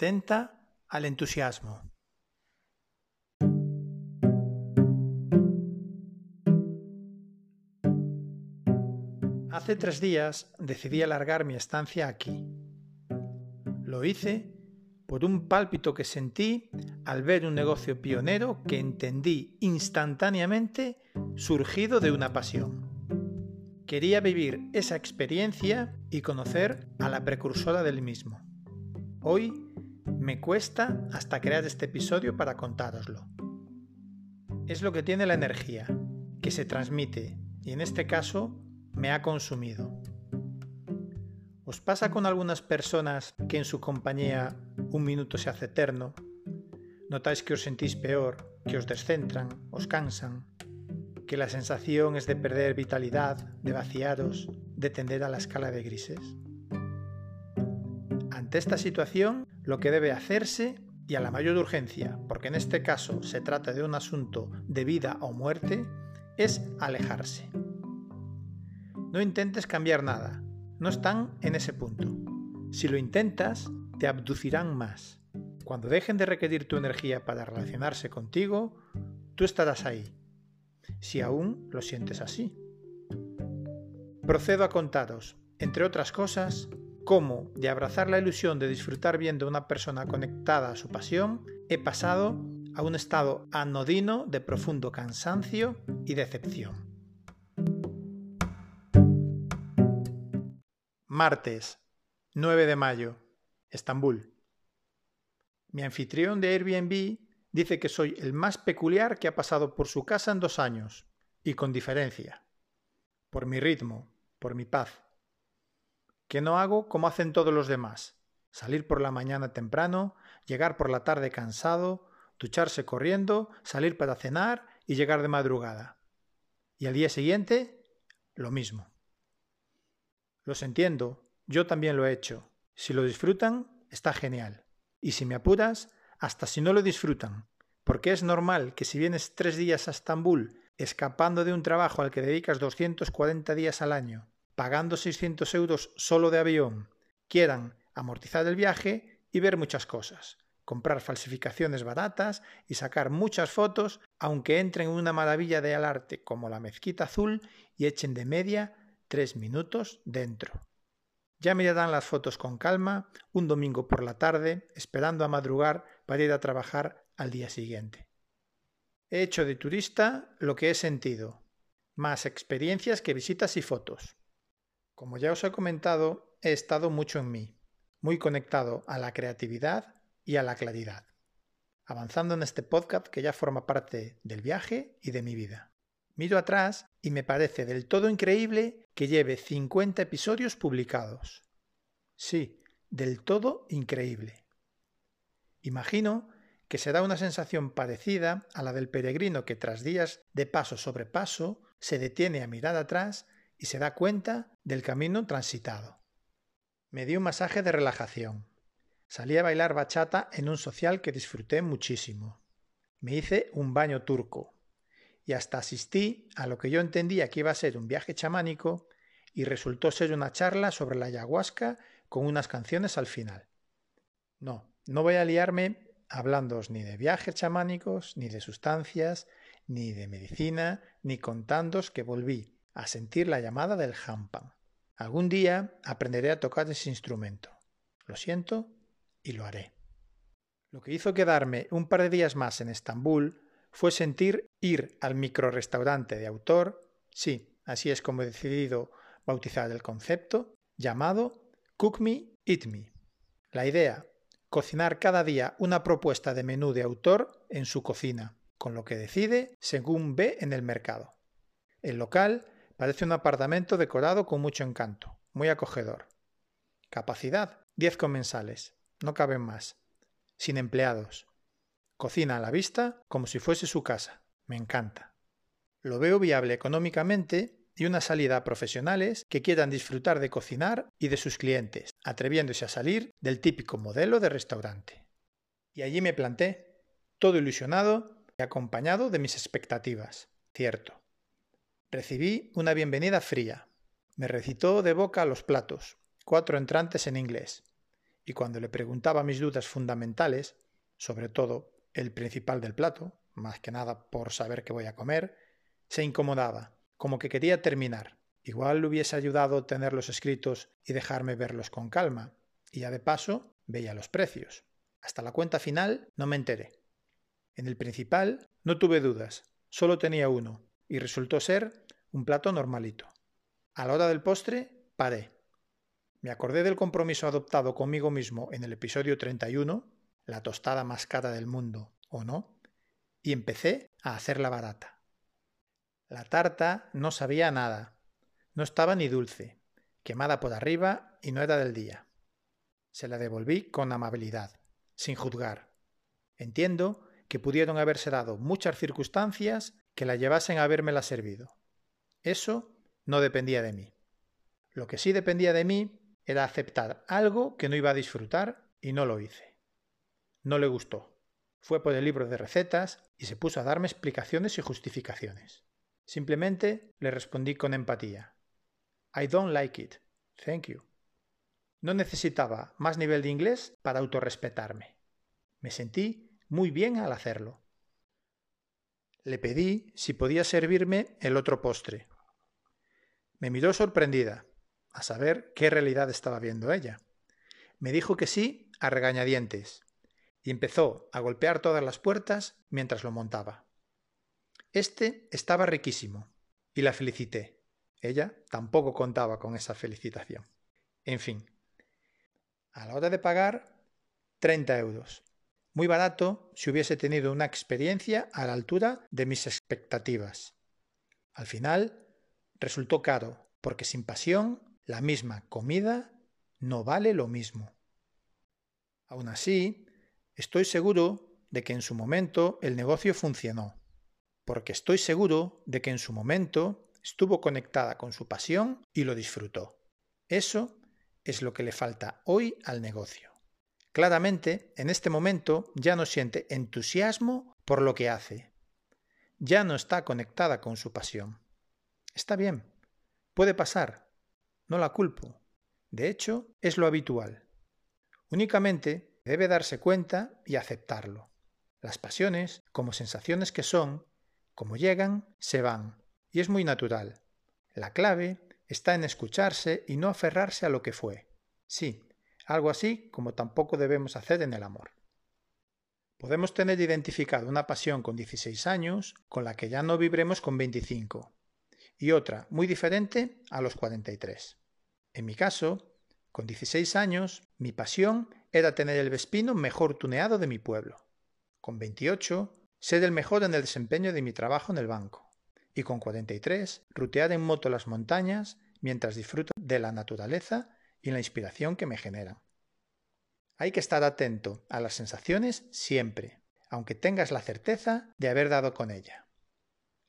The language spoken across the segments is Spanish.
atenta al entusiasmo. Hace tres días decidí alargar mi estancia aquí. Lo hice por un pálpito que sentí al ver un negocio pionero que entendí instantáneamente surgido de una pasión. Quería vivir esa experiencia y conocer a la precursora del mismo. Hoy me cuesta hasta crear este episodio para contároslo. Es lo que tiene la energía, que se transmite y en este caso me ha consumido. ¿Os pasa con algunas personas que en su compañía un minuto se hace eterno? ¿Notáis que os sentís peor, que os descentran, os cansan? ¿Que la sensación es de perder vitalidad, de vaciaros, de tender a la escala de grises? Ante esta situación, lo que debe hacerse, y a la mayor urgencia, porque en este caso se trata de un asunto de vida o muerte, es alejarse. No intentes cambiar nada, no están en ese punto. Si lo intentas, te abducirán más. Cuando dejen de requerir tu energía para relacionarse contigo, tú estarás ahí, si aún lo sientes así. Procedo a contaros, entre otras cosas, cómo de abrazar la ilusión de disfrutar viendo a una persona conectada a su pasión, he pasado a un estado anodino de profundo cansancio y decepción. Martes, 9 de mayo, Estambul. Mi anfitrión de Airbnb dice que soy el más peculiar que ha pasado por su casa en dos años, y con diferencia. Por mi ritmo, por mi paz. Que no hago como hacen todos los demás. Salir por la mañana temprano, llegar por la tarde cansado, ducharse corriendo, salir para cenar y llegar de madrugada. Y al día siguiente, lo mismo. Los entiendo, yo también lo he hecho. Si lo disfrutan, está genial. Y si me apuras, hasta si no lo disfrutan. Porque es normal que si vienes tres días a Estambul escapando de un trabajo al que dedicas 240 días al año, pagando 600 euros solo de avión, quieran amortizar el viaje y ver muchas cosas, comprar falsificaciones baratas y sacar muchas fotos, aunque entren en una maravilla de arte como la mezquita azul y echen de media tres minutos dentro. Ya mirarán las fotos con calma un domingo por la tarde, esperando a madrugar para ir a trabajar al día siguiente. He hecho de turista lo que he sentido, más experiencias que visitas y fotos. Como ya os he comentado, he estado mucho en mí, muy conectado a la creatividad y a la claridad, avanzando en este podcast que ya forma parte del viaje y de mi vida. Miro atrás y me parece del todo increíble que lleve 50 episodios publicados. Sí, del todo increíble. Imagino que será una sensación parecida a la del peregrino que tras días de paso sobre paso se detiene a mirar atrás y se da cuenta del camino transitado. Me di un masaje de relajación. Salí a bailar bachata en un social que disfruté muchísimo. Me hice un baño turco, y hasta asistí a lo que yo entendía que iba a ser un viaje chamánico y resultó ser una charla sobre la ayahuasca con unas canciones al final. No, no voy a liarme hablándoos ni de viajes chamánicos, ni de sustancias, ni de medicina, ni contándoos que volví a sentir la llamada del hampan. Algún día aprenderé a tocar ese instrumento. Lo siento y lo haré. Lo que hizo quedarme un par de días más en Estambul fue sentir ir al microrestaurante de autor, sí, así es como he decidido bautizar el concepto, llamado Cook Me, Eat Me. La idea, cocinar cada día una propuesta de menú de autor en su cocina, con lo que decide según ve en el mercado. El local parece un apartamento decorado con mucho encanto, muy acogedor. Capacidad, 10 comensales, no caben más. Sin empleados. Cocina a la vista como si fuese su casa. Me encanta. Lo veo viable económicamente y una salida a profesionales que quieran disfrutar de cocinar y de sus clientes, atreviéndose a salir del típico modelo de restaurante. Y allí me planté, todo ilusionado y acompañado de mis expectativas. Cierto. Recibí una bienvenida fría. Me recitó de boca los platos, cuatro entrantes en inglés, y cuando le preguntaba mis dudas fundamentales, sobre todo el principal del plato, más que nada por saber qué voy a comer, se incomodaba, como que quería terminar. Igual le hubiese ayudado tenerlos escritos y dejarme verlos con calma, y ya de paso veía los precios. Hasta la cuenta final no me enteré. En el principal no tuve dudas, solo tenía uno, y resultó ser un plato normalito. A la hora del postre, paré. Me acordé del compromiso adoptado conmigo mismo en el episodio 31, la tostada más cara del mundo, ¿o no? Y empecé a hacerla barata. La tarta no sabía nada. No estaba ni dulce, quemada por arriba y no era del día. Se la devolví con amabilidad, sin juzgar. Entiendo que pudieron haberse dado muchas circunstancias que la llevasen a habérmela servido. Eso no dependía de mí. Lo que sí dependía de mí era aceptar algo que no iba a disfrutar y no lo hice. No le gustó. Fue por el libro de recetas y se puso a darme explicaciones y justificaciones. Simplemente le respondí con empatía. I don't like it. Thank you. No necesitaba más nivel de inglés para autorrespetarme. Me sentí muy bien al hacerlo. Le pedí si podía servirme el otro postre. Me miró sorprendida, a saber qué realidad estaba viendo ella. Me dijo que sí a regañadientes y empezó a golpear todas las puertas mientras lo montaba. Este estaba riquísimo y la felicité. Ella tampoco contaba con esa felicitación. En fin, a la hora de pagar, 30 euros. Muy barato si hubiese tenido una experiencia a la altura de mis expectativas. Al final, resultó caro, porque sin pasión, la misma comida no vale lo mismo. Aún así, estoy seguro de que en su momento el negocio funcionó, porque estoy seguro de que en su momento estuvo conectada con su pasión y lo disfrutó. Eso es lo que le falta hoy al negocio. Claramente, en este momento ya no siente entusiasmo por lo que hace. Ya no está conectada con su pasión. Está bien, puede pasar, no la culpo. De hecho, es lo habitual. Únicamente debe darse cuenta y aceptarlo. Las pasiones, como sensaciones que son, como llegan, se van, y es muy natural. La clave está en escucharse y no aferrarse a lo que fue. Sí, algo así como tampoco debemos hacer en el amor. Podemos tener identificado una pasión con 16 años con la que ya no vibremos con 25 y otra muy diferente a los 43. En mi caso, con 16 años, mi pasión era tener el Vespino mejor tuneado de mi pueblo. Con 28, ser el mejor en el desempeño de mi trabajo en el banco y con 43 rutear en moto las montañas mientras disfruto de la naturaleza y la inspiración que me generan. Hay que estar atento a las sensaciones siempre, aunque tengas la certeza de haber dado con ella.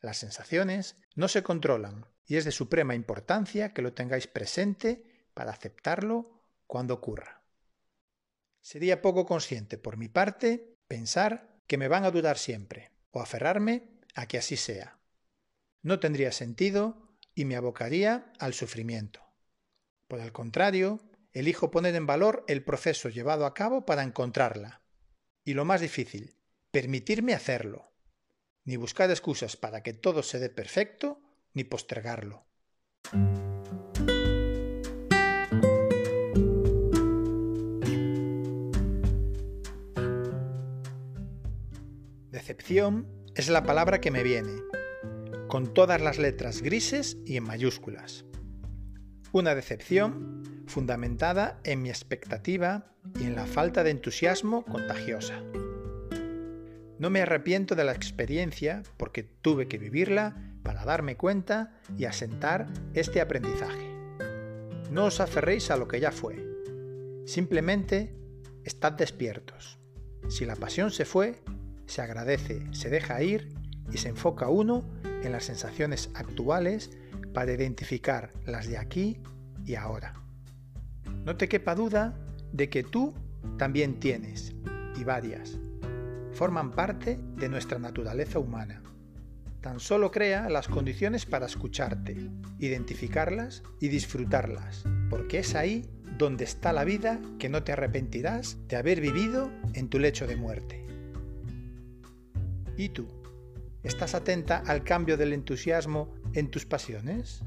Las sensaciones no se controlan y es de suprema importancia que lo tengáis presente para aceptarlo cuando ocurra. Sería poco consciente por mi parte pensar que me van a durar siempre o aferrarme a que así sea no tendría sentido y me abocaría al sufrimiento. Por el contrario, elijo poner en valor el proceso llevado a cabo para encontrarla. Y lo más difícil, permitirme hacerlo. Ni buscar excusas para que todo se dé perfecto, ni postergarlo. Decepción es la palabra que me viene, con todas las letras grises y en mayúsculas. Una decepción fundamentada en mi expectativa y en la falta de entusiasmo contagiosa. No me arrepiento de la experiencia porque tuve que vivirla para darme cuenta y asentar este aprendizaje. No os aferréis a lo que ya fue. Simplemente estad despiertos. Si la pasión se fue, se agradece, se deja ir y se enfoca uno en las sensaciones actuales para identificar las de aquí y ahora. No te quepa duda de que tú también tienes, y varias. Forman parte de nuestra naturaleza humana. Tan solo crea las condiciones para escucharte, identificarlas y disfrutarlas, porque es ahí donde está la vida que no te arrepentirás de haber vivido en tu lecho de muerte. ¿Y tú? ¿Estás atenta al cambio del entusiasmo en tus pasiones?